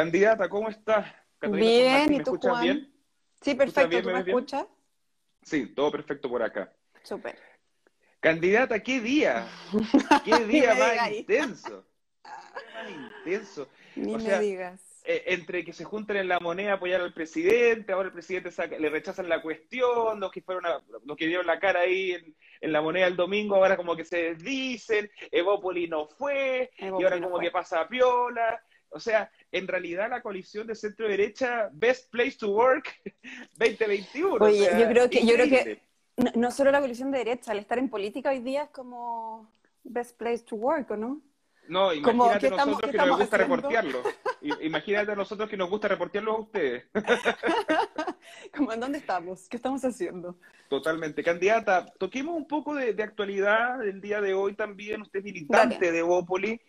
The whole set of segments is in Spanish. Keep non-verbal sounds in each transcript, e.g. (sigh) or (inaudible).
Candidata, ¿cómo estás? bien, ¿y tú, Juan? bien? Sí, perfecto, ¿tú me, escuchas? Sí, todo perfecto por acá. Súper. Candidata, ¿qué día? (laughs) ¿Qué día más intenso? ¿Qué más intenso? Ni me digas. Eh, entre que se junten en la moneda a apoyar al presidente, ahora el presidente le rechazan la cuestión, los que fueron los que dieron la cara ahí en, la moneda el domingo, ahora como que se desdicen, Evópoli no fue, y ahora como que pasa a piola. O sea, en realidad la coalición de centro derecha, Best Place to Work (laughs) 2021. Oye, yo creo que, yo creo que no, solo la coalición de derecha, al estar en política hoy día es como Best Place to Work, ¿o no? No, imagínate a nosotros que nos gusta reportearlo. Imagínate a nosotros que nos gusta reportearlo a ustedes. (laughs) Como, ¿en dónde estamos? ¿Qué estamos haciendo? Totalmente. Candidata, toquemos un poco de, actualidad del día de hoy también. Usted es militante de Bópoli.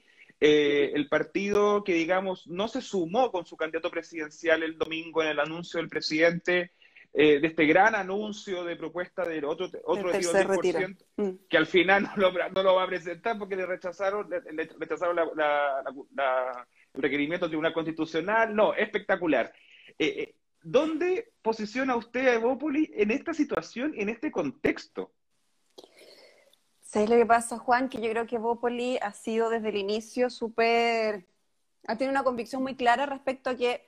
Eh, el partido que, digamos, no se sumó con su candidato presidencial el domingo en el anuncio del presidente eh, de este gran anuncio de propuesta del otro, otro del 10%, mm. que al final (laughs) no lo, no lo, va a presentar porque le rechazaron, le, rechazaron la, el requerimiento del Tribunal Constitucional. No, espectacular. Eh, eh, ¿Dónde posiciona usted a Evópoli en esta situación, en este contexto? ¿Sabes lo que pasa, Juan? Que yo creo que Evópoli ha sido desde el inicio súper... ha tenido una convicción muy clara respecto a que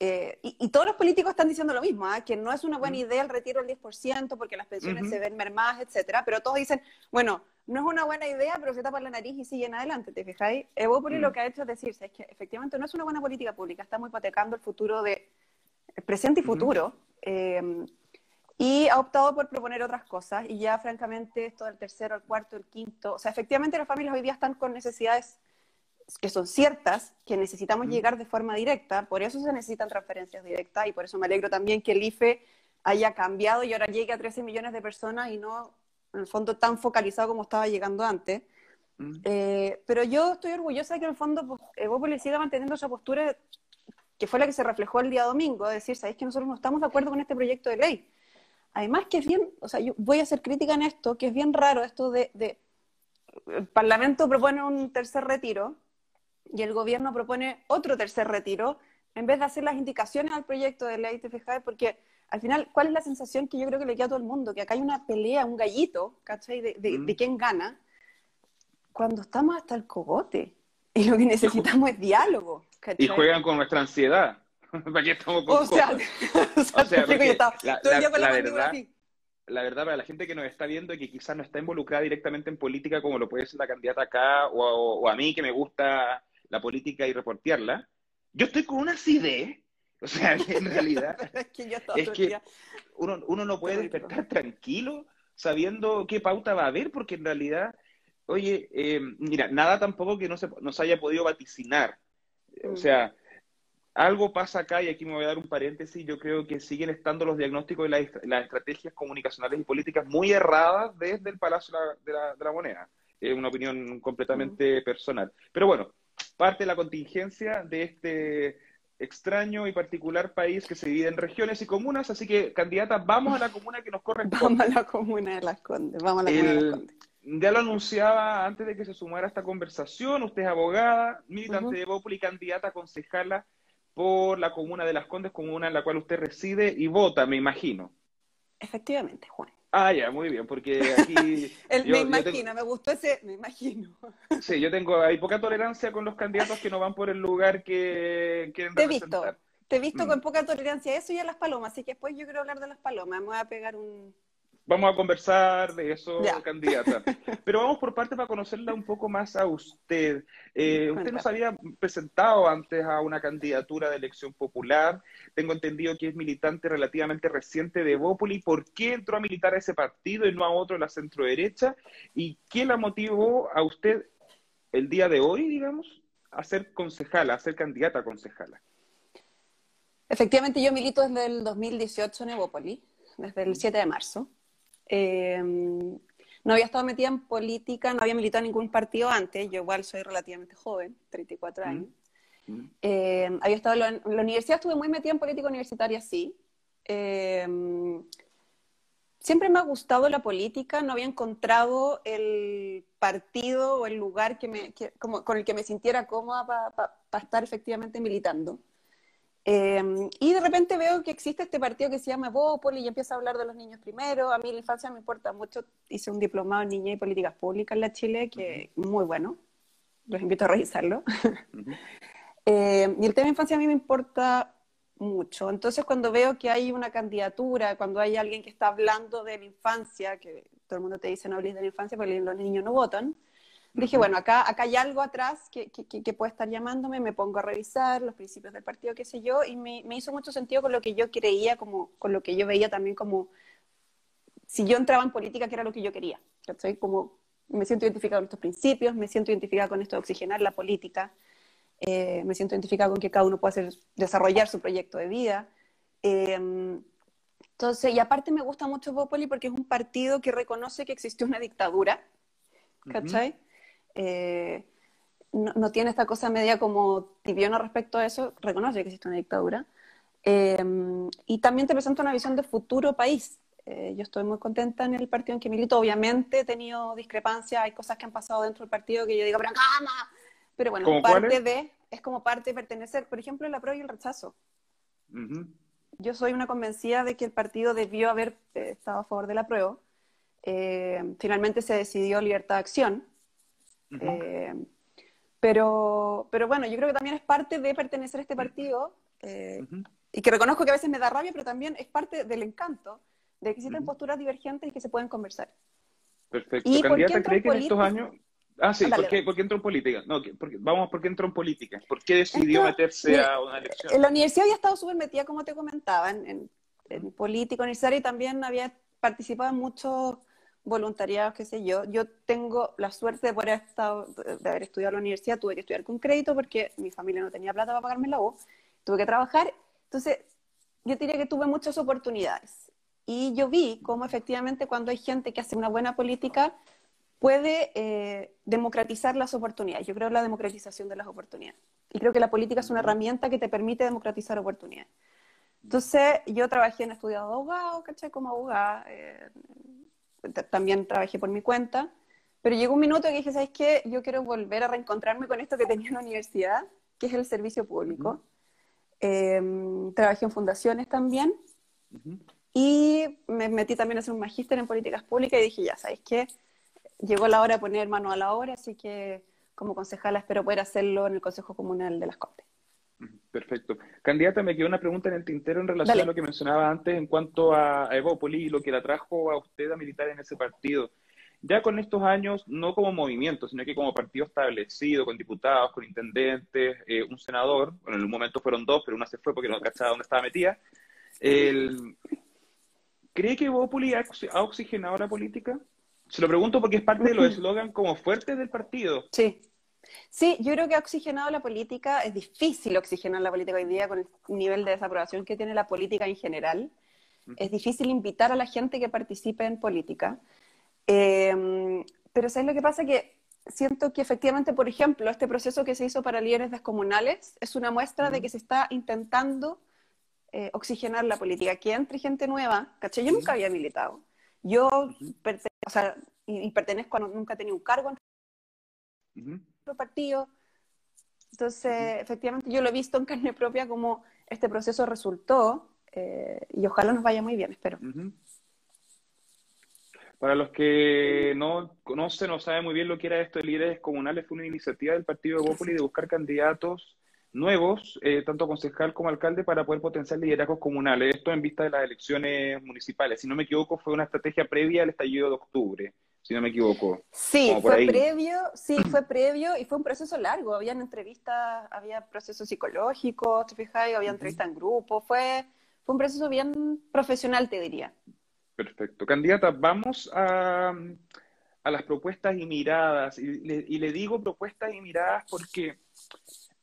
eh, y, todos los políticos están diciendo lo mismo, ¿ah? que no es una buena idea el retiro del 10% porque las pensiones se ven mermadas, etcétera, pero todos dicen, bueno, no es una buena idea, pero se tapa la nariz y siguen adelante, ¿te fijáis? Evópoli lo mm. que ha hecho es decirse, es que efectivamente no es una buena política pública, estamos hipotecando el futuro de, el presente y futuro, eh, y ha optado por proponer otras cosas, y ya francamente esto del tercero, el cuarto, el quinto, o sea, efectivamente las familias hoy día están con necesidades que son ciertas, que necesitamos llegar de forma directa, por eso se necesitan transferencias directas y por eso me alegro también que el IFE haya cambiado y ahora llegue a 13 millones de personas y no, en el fondo, tan focalizado como estaba llegando antes. Eh, pero yo estoy orgullosa de que en el fondo pues, Evópolis siga manteniendo esa postura que fue la que se reflejó el día domingo, de decir, sabéis que nosotros no estamos de acuerdo con este proyecto de ley. Además que es bien, o sea, yo voy a hacer crítica en esto, que es bien raro esto de, de el Parlamento propone un tercer retiro, y el gobierno propone otro tercer retiro, en vez de hacer las indicaciones al proyecto de ley, ¿te Porque al final, ¿cuál es la sensación que yo creo que le queda a todo el mundo? Que acá hay una pelea, un gallito, ¿cachai? De, de, mm. quién gana, cuando estamos hasta el cogote. Y lo que necesitamos es diálogo. Y juegan con nuestra ansiedad. (laughs) ¿Para qué estamos con o sea, (laughs) o sea, (laughs) la, verdad, la verdad, para la gente que nos está viendo y que quizás no está involucrada directamente en política, como lo puede ser la candidata acá, o a mí que me gusta la política y reportearla, yo estoy con una acidez, o sea, en realidad es que, uno, uno, no puede despertar tranquilo sabiendo qué pauta va a haber, porque en realidad, oye, eh, mira, nada tampoco que no se nos haya podido vaticinar. O mm. sea, algo pasa acá, y aquí me voy a dar un paréntesis, yo creo que siguen estando los diagnósticos y las, estrategias comunicacionales y políticas muy erradas desde el Palacio de la, de la, Moneda. Es una opinión completamente personal. Pero bueno, parte de la contingencia de este extraño y particular país que se divide en regiones y comunas, así que candidata, vamos a la comuna que nos corresponde. (laughs) Vamos a la comuna de Las Condes, vamos a la comuna de Las Condes. Ya lo anunciaba antes de que se sumara esta conversación, usted es abogada, militante de Bópoli, candidata a concejala por la comuna de Las Condes, comuna en la cual usted reside y vota, me imagino. Efectivamente, Juan. Ah, ya, muy bien, porque aquí... (laughs) me imagino, me gustó ese, me imagino. (laughs) Sí, yo tengo, hay poca tolerancia con los candidatos que no van por el lugar que quieren Te he visto, te he visto con mm. poca tolerancia a eso y a las palomas, así que después yo quiero hablar de las palomas, me voy a pegar un, Vamos a conversar de eso, candidata. (laughs) Pero vamos por parte para conocerla un poco más a usted. Eh, usted nos había presentado antes a una candidatura de elección popular. Tengo entendido que es militante relativamente reciente de Bópoli. ¿Por qué entró a militar a ese partido y no a otro de la centro derecha? ¿Y qué la motivó a usted el día de hoy, digamos, a ser concejala, a ser candidata a concejala? Efectivamente, yo milito desde el 2018 en Evópoli, desde el 7 de marzo. Em, no había estado metida en política, no había militado en ningún partido antes, yo igual soy relativamente joven, 34 mm. años. Mm. Em, había estado en la, universidad, estuve muy metida en política universitaria, sí. Em, siempre me ha gustado la política, no había encontrado el partido o el lugar que me, como, con el que me sintiera cómoda para estar efectivamente militando. Eh, y de repente veo que existe este partido que se llama Bópoli y empieza a hablar de los niños primero. A mí la infancia me importa mucho. Hice un diplomado en niña y políticas públicas en la Chile, que es muy bueno. Los invito a revisarlo. (laughs) Eh, y el tema de infancia a mí me importa mucho. Entonces, cuando veo que hay una candidatura, cuando hay alguien que está hablando de la infancia, que todo el mundo te dice no hables de la infancia porque los niños no votan, Dije, bueno, acá, acá hay algo atrás que, que, puede estar llamándome, me pongo a revisar los principios del partido, qué sé yo, y me, me, hizo mucho sentido con lo que yo creía, como, con lo que yo veía también como, si yo entraba en política, que era lo que yo quería. Como me siento identificada con estos principios, me siento identificada con esto de oxigenar la política, eh, me siento identificada con que cada uno puede hacer, desarrollar su proyecto de vida. Em, entonces, y aparte me gusta mucho Bopoli porque es un partido que reconoce que existió una dictadura, ¿cachai? Eh, no, tiene esta cosa media como tibiona respecto a eso, reconoce que existe una dictadura. Eh, y también te presenta una visión de futuro país. Eh, yo estoy muy contenta en el partido en que milito. Obviamente he tenido discrepancias, hay cosas que han pasado dentro del partido que yo digo, pero cama. Pero bueno, parte de, es como parte de pertenecer, por ejemplo, el apruebo y el rechazo. Yo soy una convencida de que el partido debió haber estado a favor del apruebo. finalmente se decidió libertad de acción eh, pero, pero bueno, yo creo que también es parte de pertenecer a este partido eh, y que reconozco que a veces me da rabia, pero también es parte del encanto de que existen posturas divergentes y que se pueden conversar. Perfecto. ¿Y ¿Candidata cree que en estos años... Ah, sí, ¿por, qué, entró en política? No, vamos, ¿por qué entró en política? ¿Por qué decidió meterse a una elección? En la universidad había estado súper metida, como te comentaba, en, en, política universitaria y también había participado en muchos voluntariados, qué sé yo. Yo tengo la suerte de, poder haber estado, de haber estudiado en la universidad, tuve que estudiar con crédito porque mi familia no tenía plata para pagarme la U, tuve que trabajar. Entonces, yo diría que tuve muchas oportunidades. Y yo vi cómo efectivamente cuando hay gente que hace una buena política, puede eh, democratizar las oportunidades. Yo creo en la democratización de las oportunidades. Y creo que la política es una herramienta que te permite democratizar oportunidades. Entonces, yo trabajé en estudiado de abogado, ¿cachai? Como abogada, eh, también trabajé por mi cuenta, pero llegó un minuto que dije, ¿sabes qué? Yo quiero volver a reencontrarme con esto que tenía en la universidad, que es el servicio público. Em, trabajé en fundaciones también y me metí también a hacer un magíster en políticas públicas y dije, ya, ¿sabes qué? Llegó la hora de poner mano a la obra, así que como concejala espero poder hacerlo en el Consejo Comunal de las Condes. Perfecto. Candidata, me quedó una pregunta en el tintero en relación a lo que mencionaba antes en cuanto a Evópoli y lo que la trajo a usted a militar en ese partido. Ya con estos años, no como movimiento, sino que como partido establecido, con diputados, con intendentes, eh, un senador, bueno, en un momento fueron dos, pero una se fue porque no cachaba dónde estaba metida. ¿Cree que Evópoli ha, oxigenado la política? Se lo pregunto porque es parte de los eslogan como fuertes del partido. Sí. Sí, yo creo que ha oxigenado la política. Es difícil oxigenar la política hoy día con el nivel de desaprobación que tiene la política en general. Es difícil invitar a la gente que participe en política. Em, pero ¿sabes lo que pasa? Que siento que efectivamente, por ejemplo, este proceso que se hizo para líderes descomunales es una muestra de que se está intentando eh, oxigenar la política, que entre gente nueva, ¿caché? Yo nunca había militado. Yo, o sea, y, pertenezco a, nunca he tenido un cargo partido. Entonces, efectivamente, yo lo he visto en carne propia como este proceso resultó eh, y ojalá nos vaya muy bien, espero. Para los que no conocen o saben muy bien lo que era esto de líderes comunales, fue una iniciativa del partido de Bópoli de buscar candidatos nuevos, eh, tanto concejal como alcalde, para poder potenciar liderazgos comunales. Esto en vista de las elecciones municipales. Si no me equivoco, fue una estrategia previa al estallido de octubre si no me equivoco. Sí, fue previo, sí, fue previo y fue un proceso largo. Habían entrevistas, había procesos psicológicos, había entrevistas en grupo, fue, fue un proceso bien profesional, te diría. Perfecto. Candidata, vamos a, a las propuestas y miradas. y le digo propuestas y miradas porque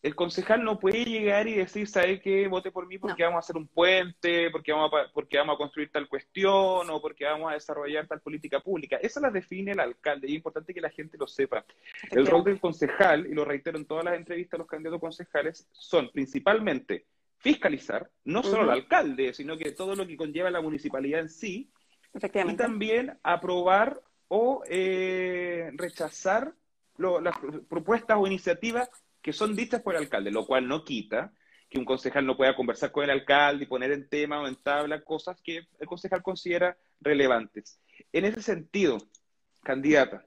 el concejal no puede llegar y decir, ¿sabe qué? Vote por mí porque vamos a hacer un puente, porque vamos, a, porque vamos a construir tal cuestión o porque vamos a desarrollar tal política pública. Eso la define el alcalde y es importante que la gente lo sepa. El rol del concejal, y lo reitero en todas las entrevistas a los candidatos concejales, son principalmente fiscalizar, no solo al alcalde, sino que todo lo que conlleva la municipalidad en sí, efectivamente. Y también aprobar o eh, rechazar las propuestas o iniciativas que son dichas por el alcalde, lo cual no quita que un concejal no pueda conversar con el alcalde y poner en tema o en tabla cosas que el concejal considera relevantes. En ese sentido, candidata,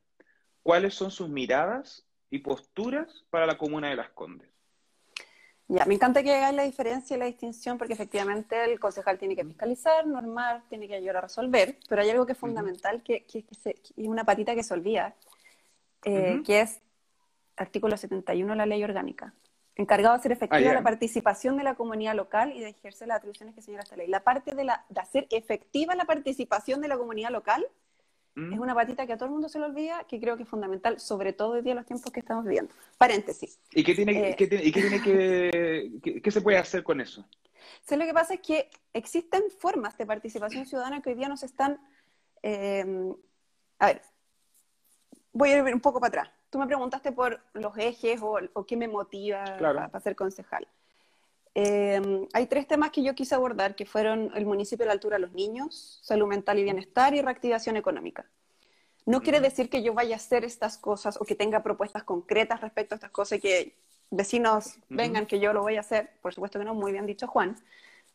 ¿cuáles son sus miradas y posturas para la comuna de Las Condes? Ya, me encanta que hagáis la diferencia y la distinción porque efectivamente el concejal tiene que fiscalizar, normar, tiene que ayudar a resolver, pero hay algo que es fundamental, que, es una patita que se olvida, eh, que es artículo 71 de la ley orgánica, encargado de hacer efectiva ah, la participación de la comunidad local y de ejercer las atribuciones que señala esta ley. La parte de, la, de hacer efectiva la participación de la comunidad local es una patita que a todo el mundo se le olvida, que creo que es fundamental, sobre todo hoy día en los tiempos que estamos viviendo. Paréntesis. ¿Y qué tiene, eh, qué tiene, y qué, tiene que, qué, se puede hacer con eso? Sí, lo que pasa es que existen formas de participación ciudadana que hoy día nos están... Eh, a ver, voy a ir un poco para atrás. Tú me preguntaste por los ejes o, qué me motiva para, ser concejal. Eh, hay tres temas que yo quise abordar, que fueron el municipio de la altura de los niños, salud mental y bienestar y reactivación económica. No quiere decir que yo vaya a hacer estas cosas o que tenga propuestas concretas respecto a estas cosas y que vecinos vengan que yo lo voy a hacer, por supuesto que no, muy bien dicho Juan,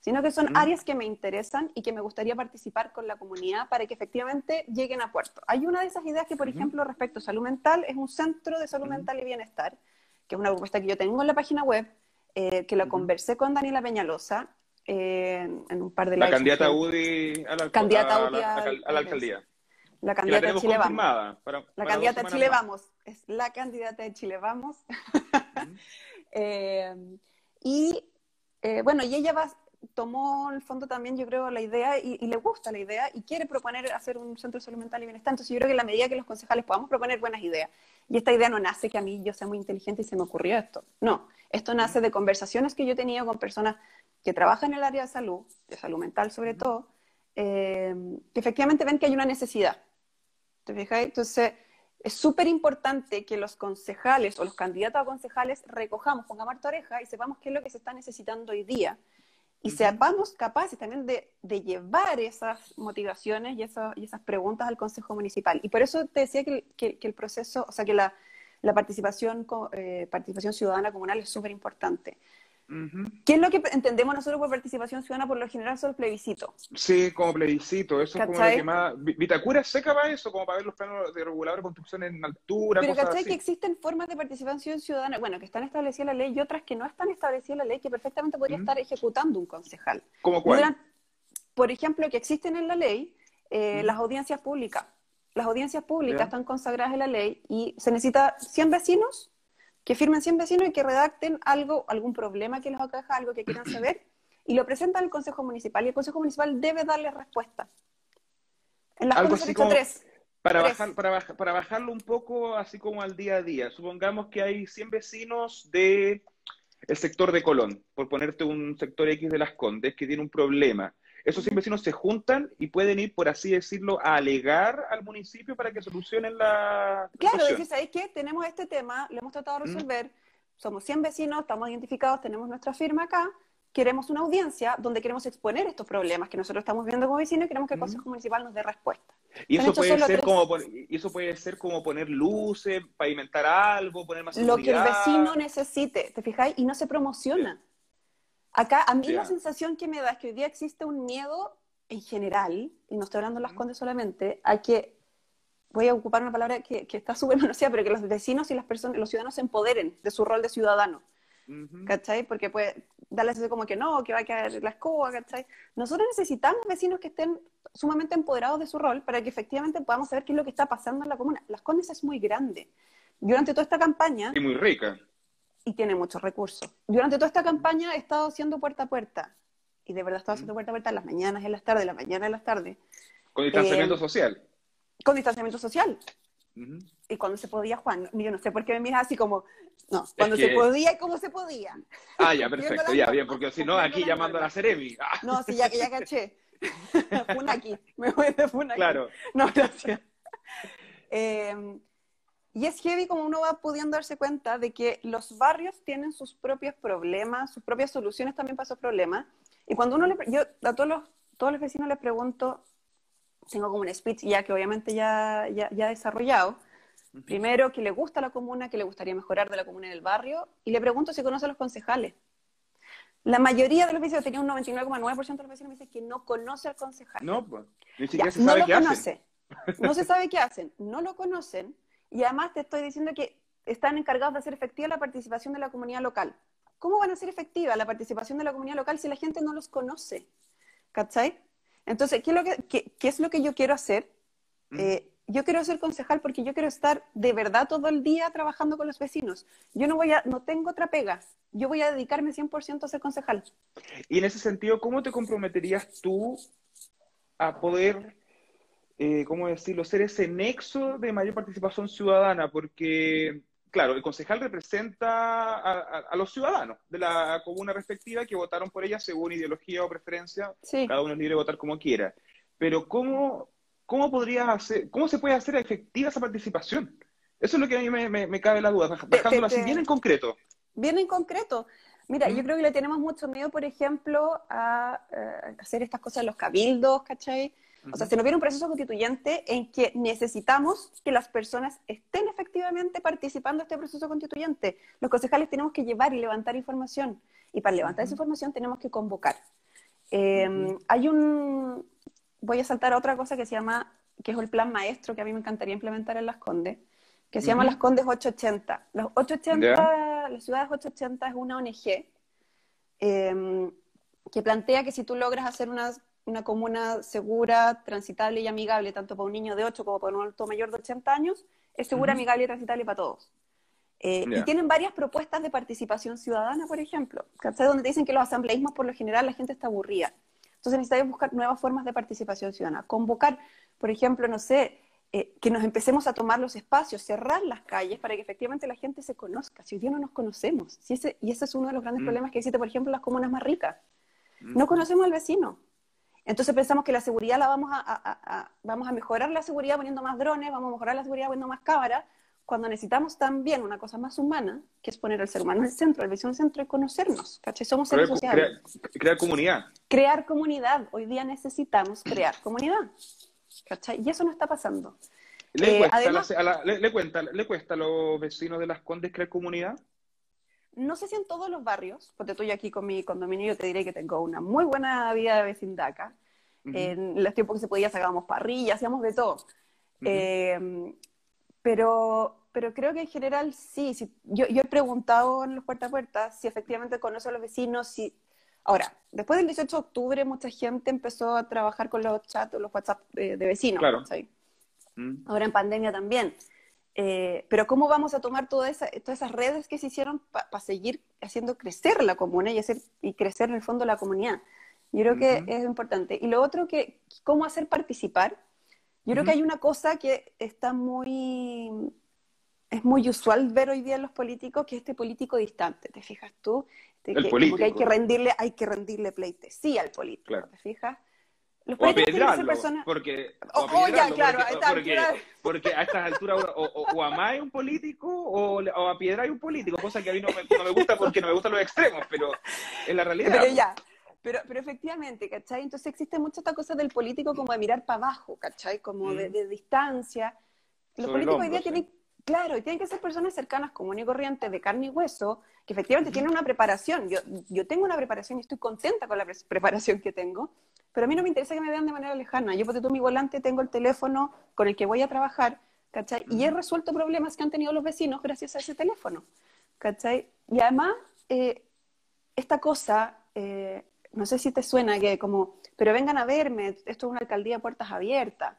sino que son áreas que me interesan y que me gustaría participar con la comunidad para que efectivamente lleguen a puerto. Hay una de esas ideas que, por ejemplo, respecto a salud mental, es un centro de salud mental y bienestar, que es una propuesta que yo tengo en la página web, eh, que lo conversé con Daniela Peñalosa eh, en un par de La candidata UDI a la, candidata a la, alcaldía. La candidata de Chile Vamos. la candidata de Chile Vamos. Es la candidata de Chile Vamos. (laughs) Eh, y bueno, y ella va, tomó el fondo también, yo creo, la idea y, le gusta la idea y quiere proponer hacer un centro de salud mental y bienestar. Entonces yo creo que en la medida que los concejales podamos proponer buenas ideas, y esta idea no nace que a mí yo sea muy inteligente y se me ocurrió esto, no, esto nace de conversaciones que yo he tenido con personas que trabajan en el área de salud, de salud mental sobre todo, eh, que efectivamente ven que hay una necesidad. ¿Te fijas? Entonces, es súper importante que los concejales o los candidatos a concejales recojamos, pongamos harta oreja y sepamos qué es lo que se está necesitando hoy día y sepamos capaces también de, llevar esas motivaciones y, y, esas preguntas al Consejo Municipal. Y por eso te decía que, que el proceso, o sea, que la, la participación, eh, participación ciudadana comunal es súper importante. ¿Qué es lo que entendemos nosotros por participación ciudadana? Por lo general son plebiscito. Sí, como plebiscito. Eso es como lo que más... Vitacura seca para eso, como para ver los planos de regulador de construcción en altura, Pero ¿cachai que existen formas de participación ciudadana, bueno, que están establecidas en la ley y otras que no están establecidas en la ley que perfectamente podría estar ejecutando un concejal? ¿Cómo cuál? Por ejemplo, que existen en la ley eh, las audiencias públicas las audiencias públicas están consagradas en la ley y se necesita 100 vecinos que firmen 100 vecinos y que redacten algo, algún problema que les aqueja, algo que quieran saber, y lo presentan al Consejo Municipal y el Consejo Municipal debe darle respuesta. En las algo así como para, bajar, para, para bajarlo un poco así como al día a día. Supongamos que hay 100 vecinos de el sector de Colón, por ponerte un sector X de las Condes, que tiene un problema esos 100 vecinos se juntan y pueden ir, por así decirlo, a alegar al municipio para que solucionen la. Claro, decís, ¿sabéis qué? Tenemos este tema, lo hemos tratado de resolver, somos 100 vecinos, estamos identificados, tenemos nuestra firma acá, queremos una audiencia donde queremos exponer estos problemas que nosotros estamos viendo como vecinos y queremos que el Consejo Municipal nos dé respuesta. Y eso puede, ser como, eso puede ser como poner luces, pavimentar algo, poner más Lo que el vecino necesite, ¿te fijáis? Y no se promociona. Acá, a mí la sensación que me da es que hoy día existe un miedo en general, y no estoy hablando de las condes solamente, a que, voy a ocupar una palabra que, está (laughs) súper manoseada, pero que los vecinos y las personas, los ciudadanos se empoderen de su rol de ciudadano. ¿Cachai? Porque puede darles como que no, que va a caer la escoba, ¿cachai? Nosotros necesitamos vecinos que estén sumamente empoderados de su rol para que efectivamente podamos saber qué es lo que está pasando en la comuna. Las Condes es muy grande. Durante toda esta campaña... Y muy rica y tiene muchos recursos. Durante toda esta campaña he estado haciendo puerta a puerta. Y de verdad he estado haciendo puerta a puerta en las mañanas y en las tardes, en las mañanas y en las tardes. ¿Con distanciamiento eh, social? Con distanciamiento social. Y cuando se podía, Juan, yo no sé por qué me miras así como, no, cuando se podía y cómo se podía. Ah, ya, (laughs) perfecto, ya, bien, porque si no, aquí llamando a la Ceremi. (laughs) Ah. No, sí, ya, ya caché. (laughs) Funaki, me voy de Funaki. Claro. No, gracias. Eh, y es heavy como uno va pudiendo darse cuenta de que los barrios tienen sus propios problemas, sus propias soluciones también para esos problemas. Y cuando uno le, yo a todos los, todos los vecinos les pregunto, tengo como un speech ya que obviamente ya, ya, ya desarrollado. Primero, que le gusta la comuna, que le gustaría mejorar de la comuna en el barrio, y le pregunto si conoce a los concejales. La mayoría de los vecinos, tenía un 99,9% de los vecinos me dice que no conoce al concejal. No, pues, ni siquiera se sabe qué hacen. No se sabe qué hacen, no lo conocen, y además te estoy diciendo que están encargados de hacer efectiva la participación de la comunidad local. ¿Cómo van a ser efectiva la participación de la comunidad local si la gente no los conoce? ¿Cachai? Entonces, ¿qué es lo que, qué, es lo que yo quiero hacer? Mm. Eh, yo quiero ser concejal porque yo quiero estar de verdad todo el día trabajando con los vecinos. Yo no voy a, no tengo otra pega. Yo voy a dedicarme 100% a ser concejal. Y en ese sentido, ¿cómo te comprometerías tú a poder, eh, ¿cómo decirlo?, ser ese nexo de mayor participación ciudadana? Porque claro, el concejal representa a, los ciudadanos de la comuna respectiva que votaron por ella según ideología o preferencia. Cada uno es libre de votar como quiera. Pero ¿cómo, cómo podrías hacer, cómo se puede hacer efectiva esa participación? Eso es lo que a mí me, cabe la duda, dejándolo así bien en concreto. Bien en concreto. Mira, yo creo que le tenemos mucho miedo, por ejemplo, a, eh, hacer estas cosas en los cabildos, ¿cachai? O sea, se nos viene un proceso constituyente en que necesitamos que las personas estén efectivamente participando en este proceso constituyente. Los concejales tenemos que llevar y levantar información. Y para levantar esa información tenemos que convocar. Em, hay un... Voy a saltar a otra cosa que se llama, que es el plan maestro que a mí me encantaría implementar en Las Condes, que se llama Las Condes 880. Los 880, las ciudades 880 es una ONG em, que plantea que si tú logras hacer unas una comuna segura, transitable y amigable, tanto para un niño de 8 como para un adulto mayor de 80 años, es segura, amigable y transitable para todos. Eh, y tienen varias propuestas de participación ciudadana, por ejemplo, donde te dicen que los asambleísmos por lo general la gente está aburrida. Entonces necesitamos buscar nuevas formas de participación ciudadana. Convocar, por ejemplo, no sé, eh, que nos empecemos a tomar los espacios, cerrar las calles para que efectivamente la gente se conozca. Si hoy día no nos conocemos, si ese, y ese es uno de los grandes mm. problemas que existe, por ejemplo, en las comunas más ricas. Mm. No conocemos al vecino. Entonces pensamos que la seguridad la vamos a, vamos a mejorar la seguridad poniendo más drones, vamos a mejorar la seguridad poniendo más cámaras, cuando necesitamos también una cosa más humana, que es poner al ser humano en el centro, el vecino en el centro y conocernos, ¿cachai? Somos seres sociales. Crear, comunidad. Crear comunidad. Hoy día necesitamos crear comunidad, ¿cachai? Y eso no está pasando. ¿Le, cuesta, le, cuenta, ¿Le cuesta a los vecinos de Las Condes crear comunidad? No sé si en todos los barrios, porque tú y aquí con mi condominio yo te diré que tengo una muy buena vida de vecindad acá. En los tiempos que se podía sacábamos parrillas, hacíamos de todo. Em, pero, pero creo que en general sí. yo, yo, he preguntado en los puerta a puerta si efectivamente conoce a los vecinos. Si... Ahora, después del 18 de octubre mucha gente empezó a trabajar con los chats, los WhatsApp de, vecinos. Claro. Ahora en pandemia también. Eh, pero ¿cómo vamos a tomar todas esas redes que se hicieron para seguir haciendo crecer la comuna y, hacer, y crecer en el fondo la comunidad? Yo creo que es importante. Y lo otro, que ¿cómo hacer participar? Yo creo que hay una cosa que está muy, es muy usual ver hoy día en los políticos, que es este político distante, ¿te fijas tú? que, que hay que rendirle, hay que rendirle pleitesía al político, ¿te fijas? Los o apedrearlo, personas... porque, oh, oh ya, claro, porque, porque, a estas alturas o, o, amáis un político o, o apedráis un político, cosa que a mí no me, no me, gusta porque no me gustan los extremos, pero es la realidad. Pero ya, pero, pero efectivamente, ¿cachai? Entonces existe mucha esta cosa del político como de mirar para abajo, ¿cachai? Como de, mm. distancia. Los políticos hoy día tienen, claro, tienen que ser personas cercanas, común y corriente, de carne y hueso, que efectivamente tienen una preparación. Yo, yo tengo una preparación y estoy contenta con la preparación que tengo, pero a mí no me interesa que me vean de manera lejana. Yo, porque tú mi volante, tengo el teléfono con el que voy a trabajar, ¿cachai? Y he resuelto problemas que han tenido los vecinos gracias a ese teléfono, ¿cachai? Y además, eh, esta cosa, eh, no sé si te suena que como, pero vengan a verme, esto es una alcaldía de puertas abiertas.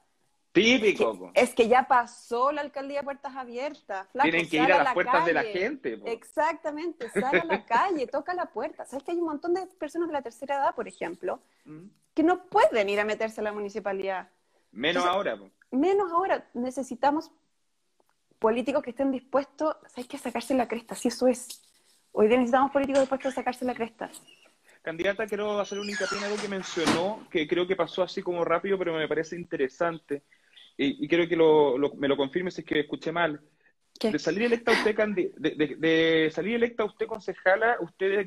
Típico. es que ya pasó la alcaldía de puertas abiertas. Tienen que ir a las puertas de la gente. Exactamente, sale a la calle, toca la puerta. ¿Sabes que hay un montón de personas de la tercera edad, por ejemplo, mm. que no pueden ir a meterse a la municipalidad? Menos ahora. Menos ahora. Necesitamos políticos que estén dispuestos, ¿sabes qué? A sacarse la cresta, si eso es. Hoy día necesitamos políticos dispuestos a sacarse la cresta. Candidata, quiero hacer un hincapié en algo que mencionó, que creo que pasó así como rápido, pero me parece interesante y, quiero que me lo confirme si es que escuché mal. De salir electa usted de, salir electa usted concejala, usted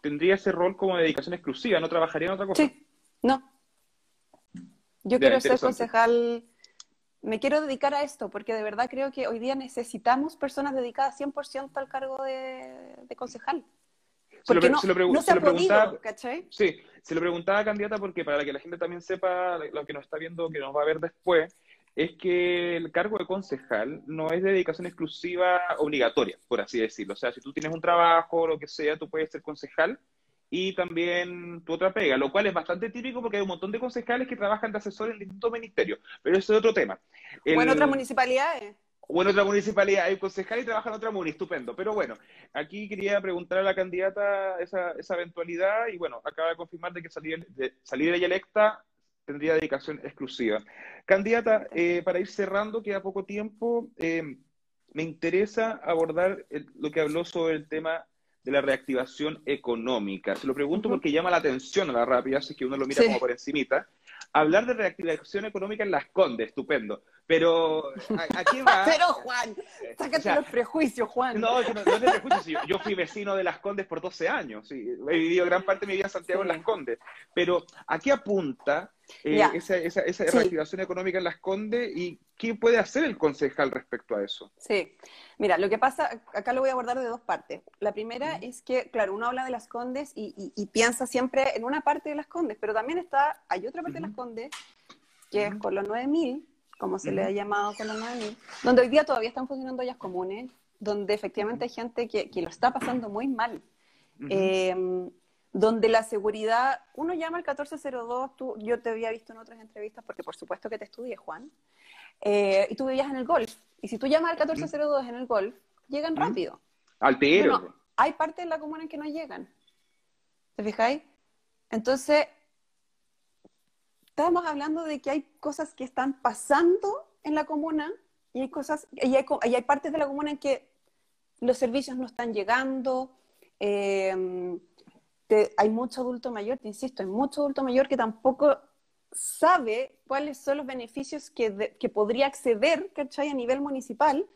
tendría ese rol como dedicación exclusiva, no trabajaría en otra cosa. Sí, no. Yo quiero ser concejal, me quiero dedicar a esto, porque de verdad creo que hoy día necesitamos personas dedicadas 100% al cargo de, concejal. Porque no, se, lo se, preguntaba, Sí, se lo preguntaba candidata porque para que la gente también sepa, lo que nos está viendo, que nos va a ver después, es que el cargo de concejal no es de dedicación exclusiva obligatoria, por así decirlo. O sea, si tú tienes un trabajo o lo que sea, tú puedes ser concejal y también tu otra pega, lo cual es bastante típico porque hay un montón de concejales que trabajan de asesor en distintos ministerios, pero eso es otro tema. o en otras municipalidades. O en otra municipalidad, hay un concejal y trabaja en otra muni, estupendo. Pero bueno, aquí quería preguntar a la candidata esa, esa eventualidad y bueno, acaba de confirmar de que salir, de, salir ella electa tendría dedicación exclusiva. Candidata, eh, para ir cerrando, queda poco tiempo, eh, me interesa abordar lo que habló sobre el tema de la reactivación económica. Se lo pregunto porque llama la atención a la rápida, así que uno lo mira como por encimita. Hablar de reactivación económica en Las Condes, estupendo. Pero, aquí va? (laughs) Pero, Juan, sácate los prejuicios, Juan. No, no, no es de prejuicios. Yo, fui vecino de Las Condes por 12 años. Sí. He vivido gran parte de mi vida en Santiago en Las Condes. Pero, ¿a qué apunta eh, esa, esa, esa reactivación económica en Las Condes y qué puede hacer el concejal respecto a eso? Sí, mira, lo que pasa, acá lo voy a abordar de dos partes. La primera es que, claro, uno habla de Las Condes y, piensa siempre en una parte de Las Condes, pero también está, hay otra parte de Las Condes, que es con los 9000, como se le ha llamado con los 9000, donde hoy día todavía están funcionando ollas comunes, donde efectivamente hay gente que, que lo está pasando muy mal donde la seguridad, uno llama al 1402, tú, yo te había visto en otras entrevistas, porque por supuesto que te estudié, Juan, eh, y tú vivías en el golf, y si tú llamas al 1402 en el golf, llegan rápido. Al Bueno, hay partes de la comuna en que no llegan. ¿Te fijáis? Entonces, estamos hablando de que hay cosas que están pasando en la comuna y hay cosas, y hay, y hay partes de la comuna en que los servicios no están llegando. Eh, hay mucho adulto mayor, te insisto, hay mucho adulto mayor que tampoco sabe cuáles son los beneficios que, que podría acceder, ¿cachai? A nivel municipal,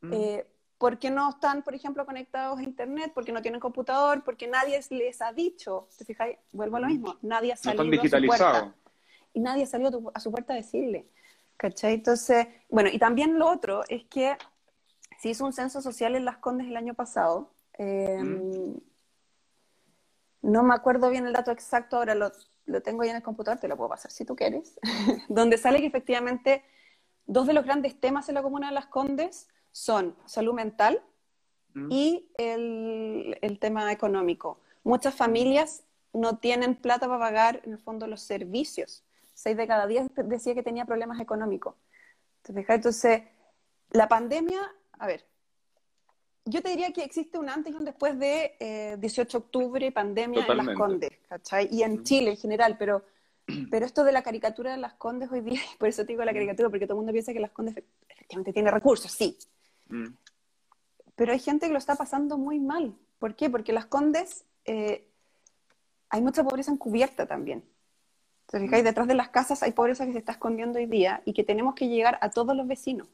mm. eh, porque no están, por ejemplo, conectados a Internet, porque no tienen computador, porque nadie les ha dicho, ¿te fijáis? Vuelvo a lo mm. mismo, nadie ha salido a su puerta. Y nadie ha salido a, su puerta a decirle, ¿cachai? Entonces, bueno, y también lo otro es que se hizo un censo social en Las Condes el año pasado, eh, mm no me acuerdo bien el dato exacto, ahora lo, tengo ahí en el computador, te lo puedo pasar si tú quieres, (laughs) donde sale que efectivamente dos de los grandes temas en la comuna de Las Condes son salud mental mm. y el, tema económico. Muchas familias no tienen plata para pagar, en el fondo, los servicios. Seis de cada diez decía que tenía problemas económicos. Entonces, la pandemia, a ver, yo te diría que existe un antes y un después de 18 de octubre, pandemia en Las Condes, ¿cachai? Y en Chile en general, pero, (clears throat) pero esto de la caricatura de Las Condes hoy día, (laughs) por eso te digo la caricatura, porque todo el mundo piensa que Las Condes efectivamente tiene recursos, sí. Mm. Pero hay gente que lo está pasando muy mal. ¿Por qué? Porque Las Condes eh, hay mucha pobreza encubierta también. Entonces, mm. detrás de las casas hay pobreza que se está escondiendo hoy día y que tenemos que llegar a todos los vecinos.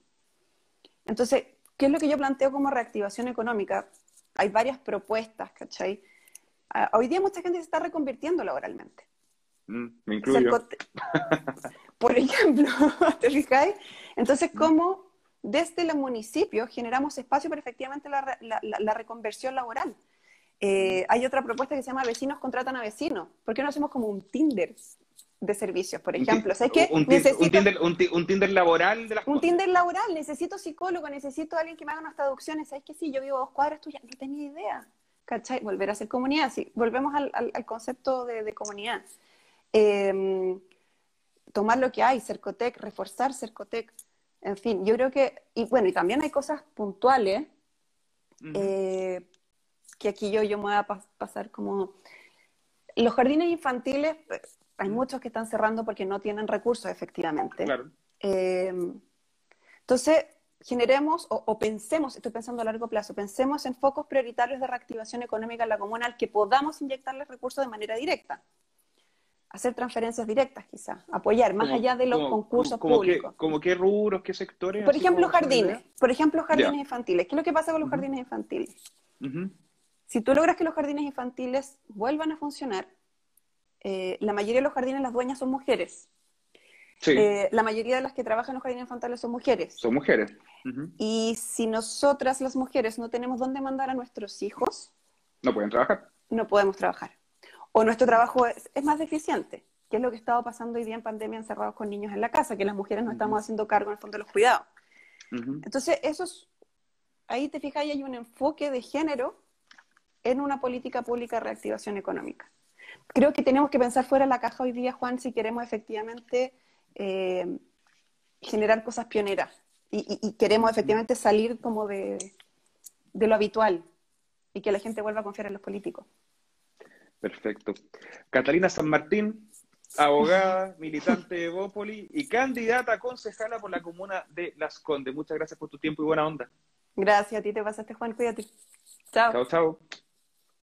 Entonces, ¿Qué es lo que yo planteo como reactivación económica? Hay varias propuestas, ¿cachai? Ah, hoy día mucha gente se está reconvirtiendo laboralmente. Mm, me incluyo. (laughs) Por ejemplo, (laughs) ¿te fijáis? Entonces, mm. ¿cómo desde los municipios generamos espacio para efectivamente la, reconversión laboral? Eh, hay otra propuesta que se llama Vecinos contratan a vecinos. ¿Por qué no hacemos como un Tinder? De servicios, por ejemplo. ¿Sabes qué? Un, un, Tinder, laboral de las Un Tinder laboral, necesito psicólogo, necesito alguien que me haga unas traducciones. ¿Sabes qué? Sí, yo vivo a dos cuadras tuyas, no tenía idea. ¿Cachai? Volver a ser comunidad, sí. Volvemos al, concepto de, comunidad. Em, tomar lo que hay, Cercotec, reforzar Cercotec. En fin, yo creo que, y bueno, y también hay cosas puntuales eh, que aquí yo, yo me voy a pasar como... Los jardines infantiles, hay muchos que están cerrando porque no tienen recursos, efectivamente. Claro. Eh, entonces, generemos o, pensemos, estoy pensando a largo plazo, pensemos en focos prioritarios de reactivación económica en la comunal que podamos inyectarles recursos de manera directa. Hacer transferencias directas, quizás, apoyar, más allá de los concursos públicos. ¿Como qué rubros, qué sectores? Por ejemplo, jardines. Por ejemplo, jardines infantiles. ¿Qué es lo que pasa con los jardines infantiles? Si tú logras que los jardines infantiles vuelvan a funcionar, eh, la mayoría de los jardines las dueñas son mujeres. eh, la mayoría de las que trabajan en los jardines infantales son mujeres. Son mujeres. Y si nosotras, las mujeres, no tenemos dónde mandar a nuestros hijos, no pueden trabajar. No podemos trabajar. O nuestro trabajo es, más deficiente, que es lo que estaba pasando hoy día en pandemia encerrados con niños en la casa, que las mujeres no estamos haciendo cargo en el fondo de los cuidados. Entonces, eso es, ahí te fijas, hay un enfoque de género en una política pública de reactivación económica. Creo que tenemos que pensar fuera de la caja hoy día, Juan, si queremos efectivamente eh, generar cosas pioneras y, queremos efectivamente salir como de, lo habitual y que la gente vuelva a confiar en los políticos. Perfecto. Catalina San Martín, abogada, (laughs) militante de Bópoli y candidata a concejala por la comuna de Las Condes. Muchas gracias por tu tiempo y buena onda. Gracias, a ti te pasaste, Juan. Cuídate. Chao. Chao, chao.